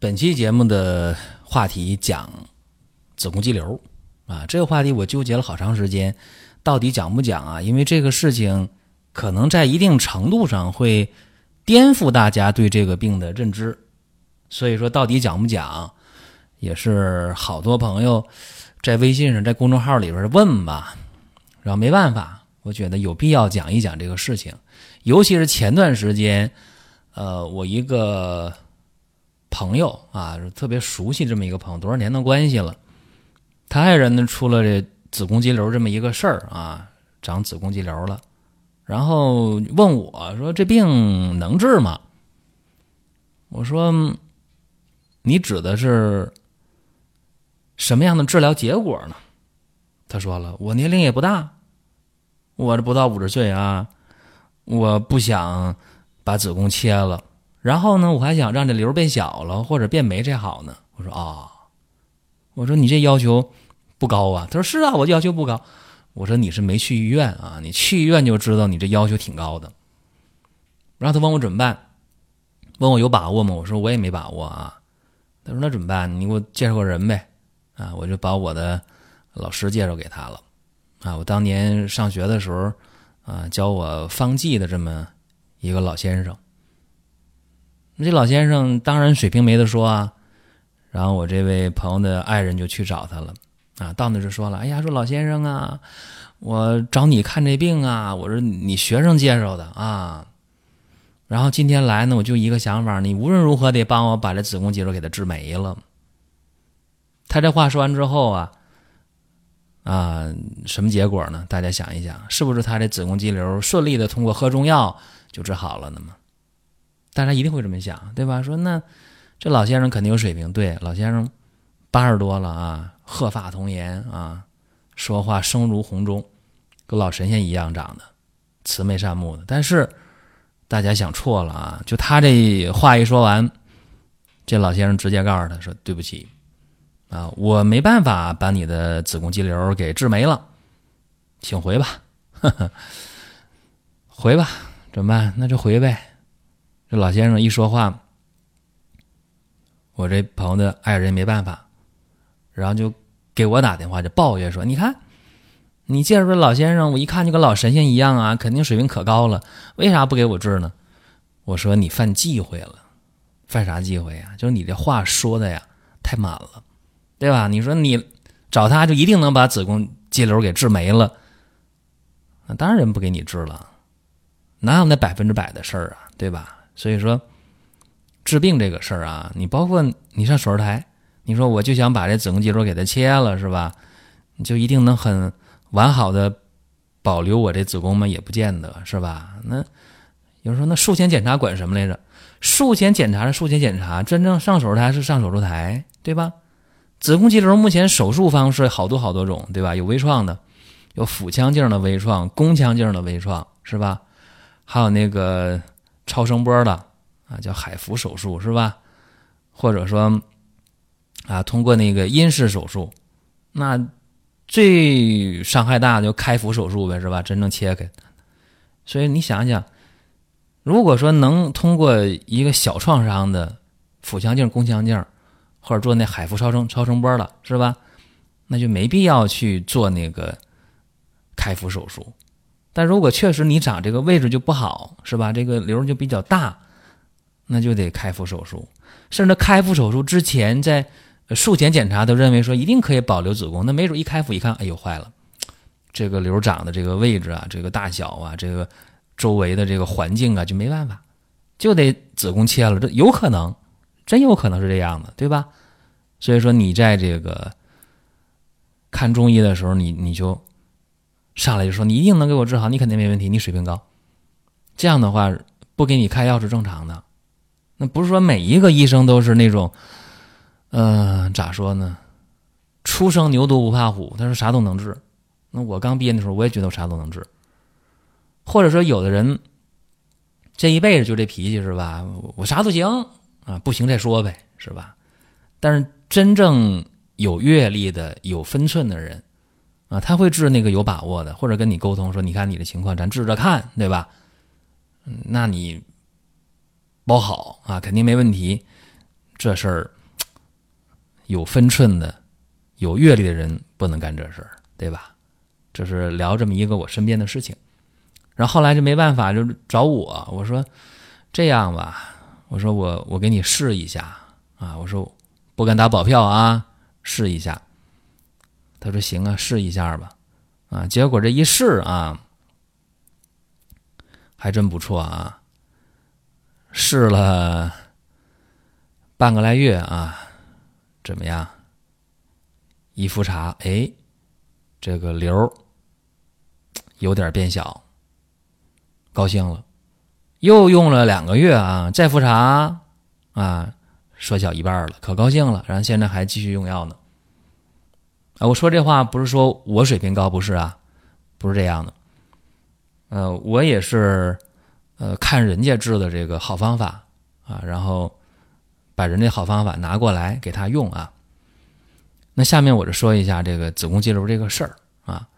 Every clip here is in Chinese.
本期节目的话题讲子宫肌瘤啊，这个话题我纠结了好长时间，到底讲不讲啊？因为这个事情可能在一定程度上会颠覆大家对这个病的认知，所以说到底讲不讲，也是好多朋友在微信上、在公众号里边问吧，然后没办法，我觉得有必要讲一讲这个事情，尤其是前段时间，呃，我一个。朋友啊，特别熟悉这么一个朋友，多少年的关系了。他爱人呢出了这子宫肌瘤这么一个事儿啊，长子宫肌瘤了，然后问我说：“这病能治吗？”我说：“你指的是什么样的治疗结果呢？”他说了：“我年龄也不大，我这不到五十岁啊，我不想把子宫切了。”然后呢，我还想让这瘤变小了或者变没这好呢。我说啊，我说你这要求不高啊。他说是啊，我要求不高。我说你是没去医院啊，你去医院就知道你这要求挺高的。然后他问我怎么办，问我有把握吗？我说我也没把握啊。他说那怎么办？你给我介绍个人呗。啊，我就把我的老师介绍给他了。啊，我当年上学的时候啊，教我方剂的这么一个老先生。这老先生当然水平没得说啊，然后我这位朋友的爱人就去找他了，啊，到那就说了，哎呀，说老先生啊，我找你看这病啊，我说你学生介绍的啊，然后今天来呢，我就一个想法，你无论如何得帮我把这子宫肌瘤给他治没了。他这话说完之后啊，啊，什么结果呢？大家想一想，是不是他这子宫肌瘤顺利的通过喝中药就治好了呢吗？大家一定会这么想，对吧？说那这老先生肯定有水平。对，老先生八十多了啊，鹤发童颜啊，说话声如洪钟，跟老神仙一样长的，慈眉善目的。但是大家想错了啊！就他这话一说完，这老先生直接告诉他说：“对不起啊，我没办法把你的子宫肌瘤给治没了，请回吧，回吧，怎么办？那就回呗。”这老先生一说话，我这朋友的爱人没办法，然后就给我打电话，就抱怨说：“你看，你介绍这老先生，我一看就跟老神仙一样啊，肯定水平可高了，为啥不给我治呢？”我说：“你犯忌讳了，犯啥忌讳呀？就是你这话说的呀，太满了，对吧？你说你找他就一定能把子宫肌瘤给治没了，那当然不给你治了，哪有那百分之百的事儿啊，对吧？”所以说，治病这个事儿啊，你包括你上手术台，你说我就想把这子宫肌瘤给它切了，是吧？你就一定能很完好的保留我这子宫吗？也不见得是吧？那有人说，那术前检查管什么来着？术前检查是术前检查，真正上手术台是上手术台，对吧？子宫肌瘤目前手术方式好多好多种，对吧？有微创的，有腹腔镜的微创，宫腔镜的微创，是吧？还有那个。超声波的啊，叫海服手术是吧？或者说啊，通过那个阴式手术，那最伤害大的就开腹手术呗，是吧？真正切开。所以你想想，如果说能通过一个小创伤的腹腔镜、宫腔镜，或者做那海服超声超声波了，是吧？那就没必要去做那个开腹手术。但如果确实你长这个位置就不好，是吧？这个瘤就比较大，那就得开腹手术。甚至开腹手术之前，在术前检查都认为说一定可以保留子宫，那没准一开腹一看，哎呦坏了，这个瘤长的这个位置啊，这个大小啊，这个周围的这个环境啊，就没办法，就得子宫切了。这有可能，真有可能是这样的，对吧？所以说你在这个看中医的时候，你你就。上来就说你一定能给我治好，你肯定没问题，你水平高。这样的话不给你开药是正常的。那不是说每一个医生都是那种，嗯，咋说呢？初生牛犊不怕虎，他说啥都能治。那我刚毕业的时候，我也觉得我啥都能治。或者说，有的人这一辈子就这脾气是吧？我啥都行啊，不行再说呗，是吧？但是真正有阅历的、有分寸的人啊，他会治那个有把握的，或者跟你沟通说：“你看你的情况，咱治着看，对吧？”，那你包好啊，肯定没问题。这事儿有分寸的、有阅历的人不能干这事儿，对吧？这是聊这么一个我身边的事情，然后后来就没办法，就找我，我说这样吧，我说我我给你试一下啊，我说不敢打保票啊，试一下。他说行啊，试一下吧，啊，结果这一试啊，还真不错啊，试了半个来月啊，怎么样？一复查，哎。这个瘤有点变小，高兴了，又用了两个月啊，再复查啊，缩小一半了，可高兴了，然后现在还继续用药呢。啊，我说这话不是说我水平高，不是啊，不是这样的。呃，我也是呃看人家治的这个好方法啊，然后把人家好方法拿过来给他用啊。那下面我就说一下这个子宫肌瘤这个事儿啊。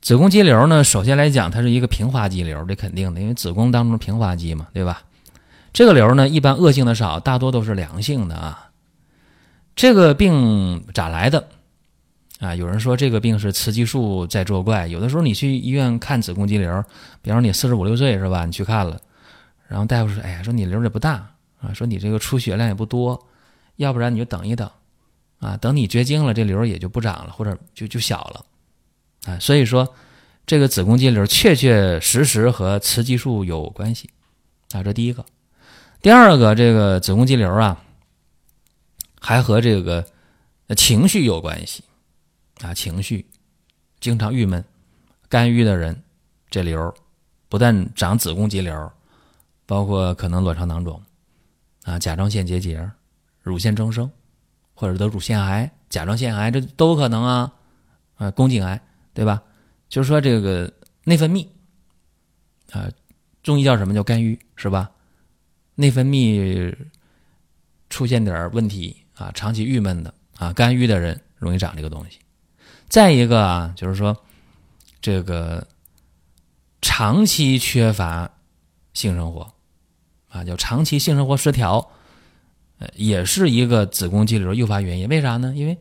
子宫肌瘤呢，首先来讲，它是一个平滑肌瘤，这肯定的，因为子宫当中平滑肌嘛，对吧？这个瘤呢，一般恶性的少，大多都是良性的啊。这个病咋来的啊？有人说这个病是雌激素在作怪。有的时候你去医院看子宫肌瘤，比方说你四十五六岁是吧？你去看了，然后大夫说：“哎呀，说你瘤也不大啊，说你这个出血量也不多，要不然你就等一等。”啊，等你绝经了，这瘤也就不长了，或者就就小了，啊，所以说这个子宫肌瘤确确实实和雌激素有关系，啊，这第一个，第二个，这个子宫肌瘤啊，还和这个情绪有关系，啊，情绪经常郁闷、肝郁的人，这瘤不但长子宫肌瘤，包括可能卵巢囊肿，啊，甲状腺结节、乳腺增生。或者得乳腺癌、甲状腺癌，这都有可能啊，啊，宫颈癌，对吧？就是说这个内分泌，啊，中医叫什么叫肝郁，是吧？内分泌出现点问题啊，长期郁闷的啊，肝郁的人容易长这个东西。再一个啊，就是说这个长期缺乏性生活，啊，叫长期性生活失调。呃也是一个子宫肌瘤诱发原因，为啥呢？因为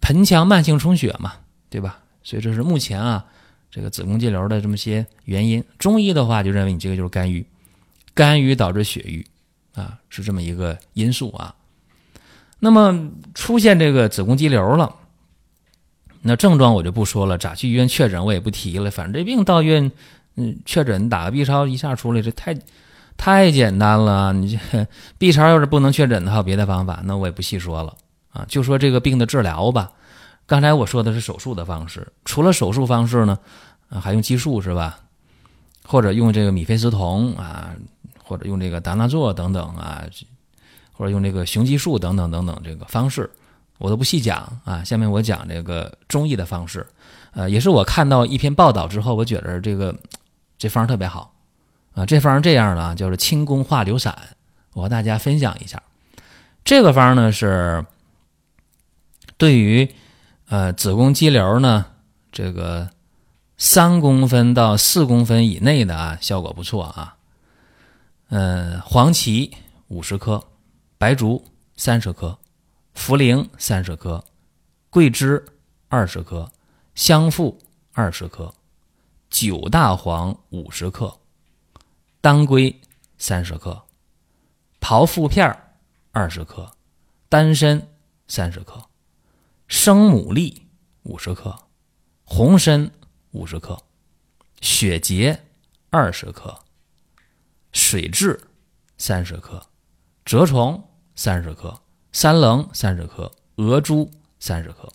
盆腔慢性充血嘛，对吧？所以这是目前啊，这个子宫肌瘤的这么些原因。中医的话就认为你这个就是肝郁，肝郁导致血瘀啊，是这么一个因素啊。那么出现这个子宫肌瘤了，那症状我就不说了，咋去医院确诊我也不提了。反正这病到医院，嗯，确诊打个 B 超一下出来，这太。太简单了，你这 B 超要是不能确诊的，还有别的方法，那我也不细说了啊。就说这个病的治疗吧。刚才我说的是手术的方式，除了手术方式呢，还用激素是吧？或者用这个米非司酮啊，或者用这个达那唑等等啊，或者用这个雄激素等等等等这个方式，我都不细讲啊。下面我讲这个中医的方式，呃，也是我看到一篇报道之后，我觉得这个这方特别好。啊，这方是这样的啊，就是清宫化瘤散，我和大家分享一下。这个方呢是对于呃子宫肌瘤呢，这个三公分到四公分以内的啊，效果不错啊。嗯，黄芪五十克，白术三十克，茯苓三十克，桂枝二十克，香附二十克，九大黄五十克。当归三十克，炮附片二十克，丹参三十克，生牡蛎五十克，红参五十克，血竭二十克，水蛭三十克，蛰虫三十克，三棱三十克，鹅珠三十克，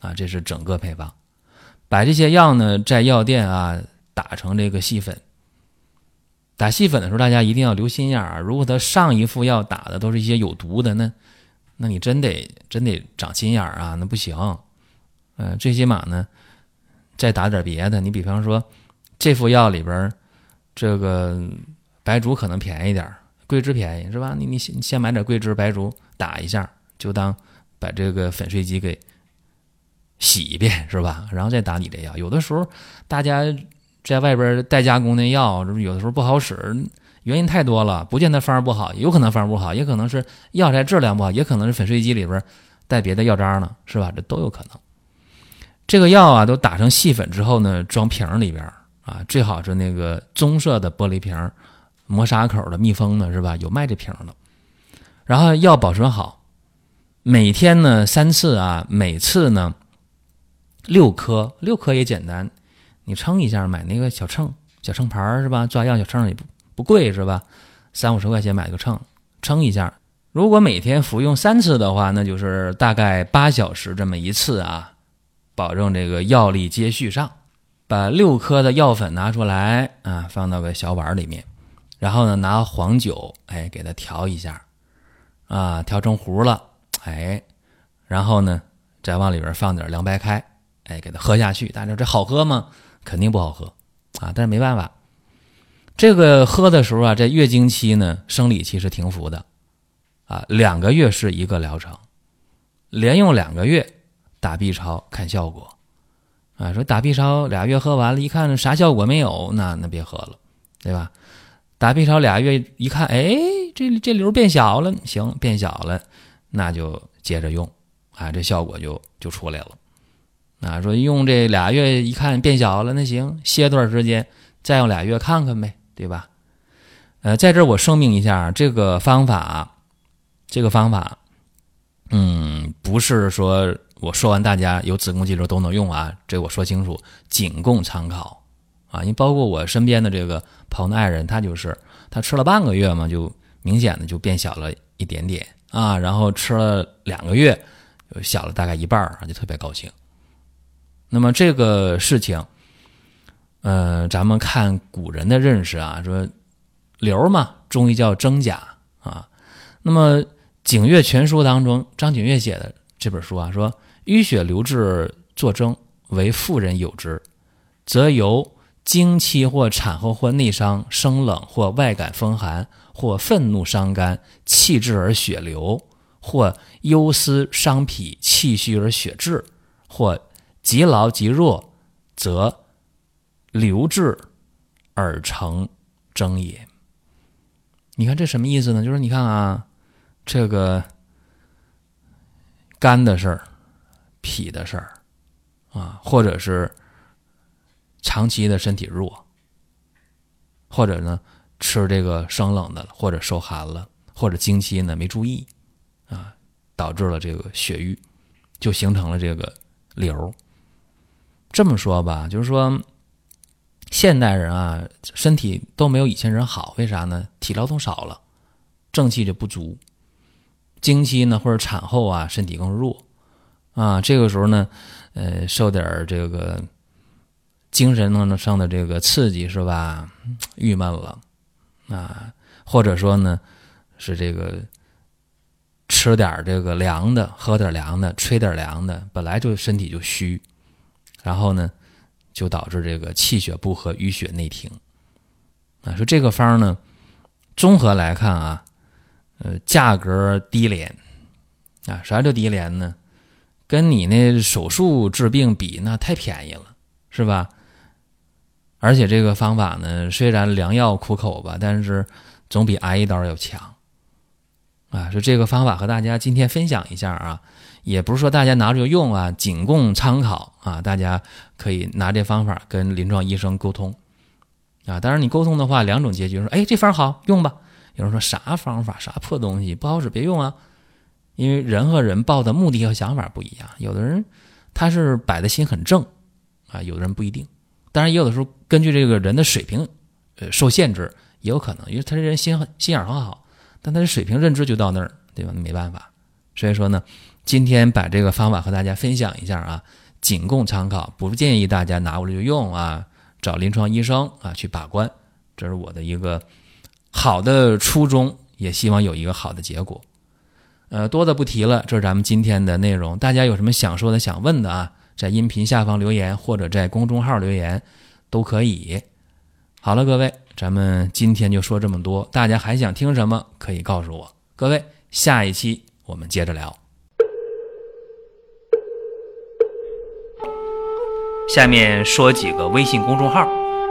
啊，这是整个配方。把这些药呢，在药店啊打成这个细粉。打细粉的时候，大家一定要留心眼儿。如果他上一副药打的都是一些有毒的，那那你真得真得长心眼儿啊，那不行。呃，最起码呢，再打点别的。你比方说，这副药里边这个白术可能便宜点儿，桂枝便宜是吧？你你先先买点桂枝、白术打一下，就当把这个粉碎机给洗一遍是吧？然后再打你这药。有的时候大家。在外边代加工那药，有的时候不好使，原因太多了，不见得方儿不好，有可能方儿不好，也可能是药材质量不好，也可能是粉碎机里边带别的药渣呢，是吧？这都有可能。这个药啊，都打成细粉之后呢，装瓶里边啊，最好是那个棕色的玻璃瓶儿，磨砂口的、密封的，是吧？有卖这瓶的。然后药保存好，每天呢三次啊，每次呢六颗，六颗也简单。你称一下，买那个小秤，小秤盘是吧？抓药小秤也不不贵是吧？三五十块钱买个秤，称一下。如果每天服用三次的话，那就是大概八小时这么一次啊，保证这个药力接续上。把六颗的药粉拿出来啊，放到个小碗里面，然后呢，拿黄酒哎给它调一下啊，调成糊了哎，然后呢，再往里边放点凉白开哎，给它喝下去。大家说这好喝吗？肯定不好喝，啊，但是没办法，这个喝的时候啊，在月经期呢，生理期是停服的，啊，两个月是一个疗程，连用两个月打 B 超看效果，啊，说打 B 超俩月喝完了，一看啥效果没有，那那别喝了，对吧？打 B 超俩月一看，哎，这这瘤变小了，行，变小了，那就接着用，啊，这效果就就出来了。啊，说用这俩月一看变小了，那行，歇段时间，再用俩月看看呗，对吧？呃，在这我声明一下，这个方法，这个方法，嗯，不是说我说完大家有子宫肌瘤都能用啊，这我说清楚，仅供参考啊。因为包括我身边的这个朋友爱人，他就是他吃了半个月嘛，就明显的就变小了一点点啊，然后吃了两个月，小了大概一半儿，就特别高兴。那么这个事情，呃，咱们看古人的认识啊，说瘤嘛，中医叫真假啊。那么《景岳全书》当中，张景岳写的这本书啊，说淤血流滞作征，为妇人有之，则由经期或产后或内伤生冷或外感风寒或愤怒伤肝气滞而血流，或忧思伤脾气虚而血滞，或。极劳极弱，则流滞而成征也。你看这什么意思呢？就是你看啊，这个肝的事儿、脾的事儿啊，或者是长期的身体弱，或者呢吃这个生冷的，或者受寒了，或者经期呢没注意啊，导致了这个血瘀，就形成了这个瘤。这么说吧，就是说，现代人啊，身体都没有以前人好，为啥呢？体劳动少了，正气就不足，经期呢或者产后啊，身体更弱啊。这个时候呢，呃，受点这个精神上的这个刺激是吧？郁闷了啊，或者说呢，是这个吃点这个凉的，喝点凉的，吹点凉的，本来就身体就虚。然后呢，就导致这个气血不和、淤血内停啊。说这个方呢，综合来看啊，呃，价格低廉啊。啥叫低廉呢？跟你那手术治病比，那太便宜了，是吧？而且这个方法呢，虽然良药苦口吧，但是总比挨一刀要强啊。说这个方法和大家今天分享一下啊。也不是说大家拿着就用啊，仅供参考啊。大家可以拿这方法跟临床医生沟通啊。当然，你沟通的话，两种结局说：哎，这方好用吧？有人说啥方法，啥破东西，不好使，别用啊。因为人和人抱的目的和想法不一样，有的人他是摆的心很正啊，有的人不一定。当然，也有的时候根据这个人的水平，呃，受限制也有可能，因为他这人心心眼很好，但他的水平认知就到那儿，对吧？没办法。所以说呢。今天把这个方法和大家分享一下啊，仅供参考，不建议大家拿过来就用啊，找临床医生啊去把关，这是我的一个好的初衷，也希望有一个好的结果。呃，多的不提了，这是咱们今天的内容。大家有什么想说的、想问的啊？在音频下方留言，或者在公众号留言都可以。好了，各位，咱们今天就说这么多。大家还想听什么，可以告诉我。各位，下一期我们接着聊。下面说几个微信公众号：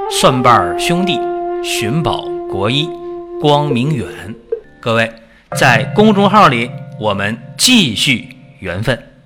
蒜瓣兄弟、寻宝国医、光明远。各位在公众号里，我们继续缘分。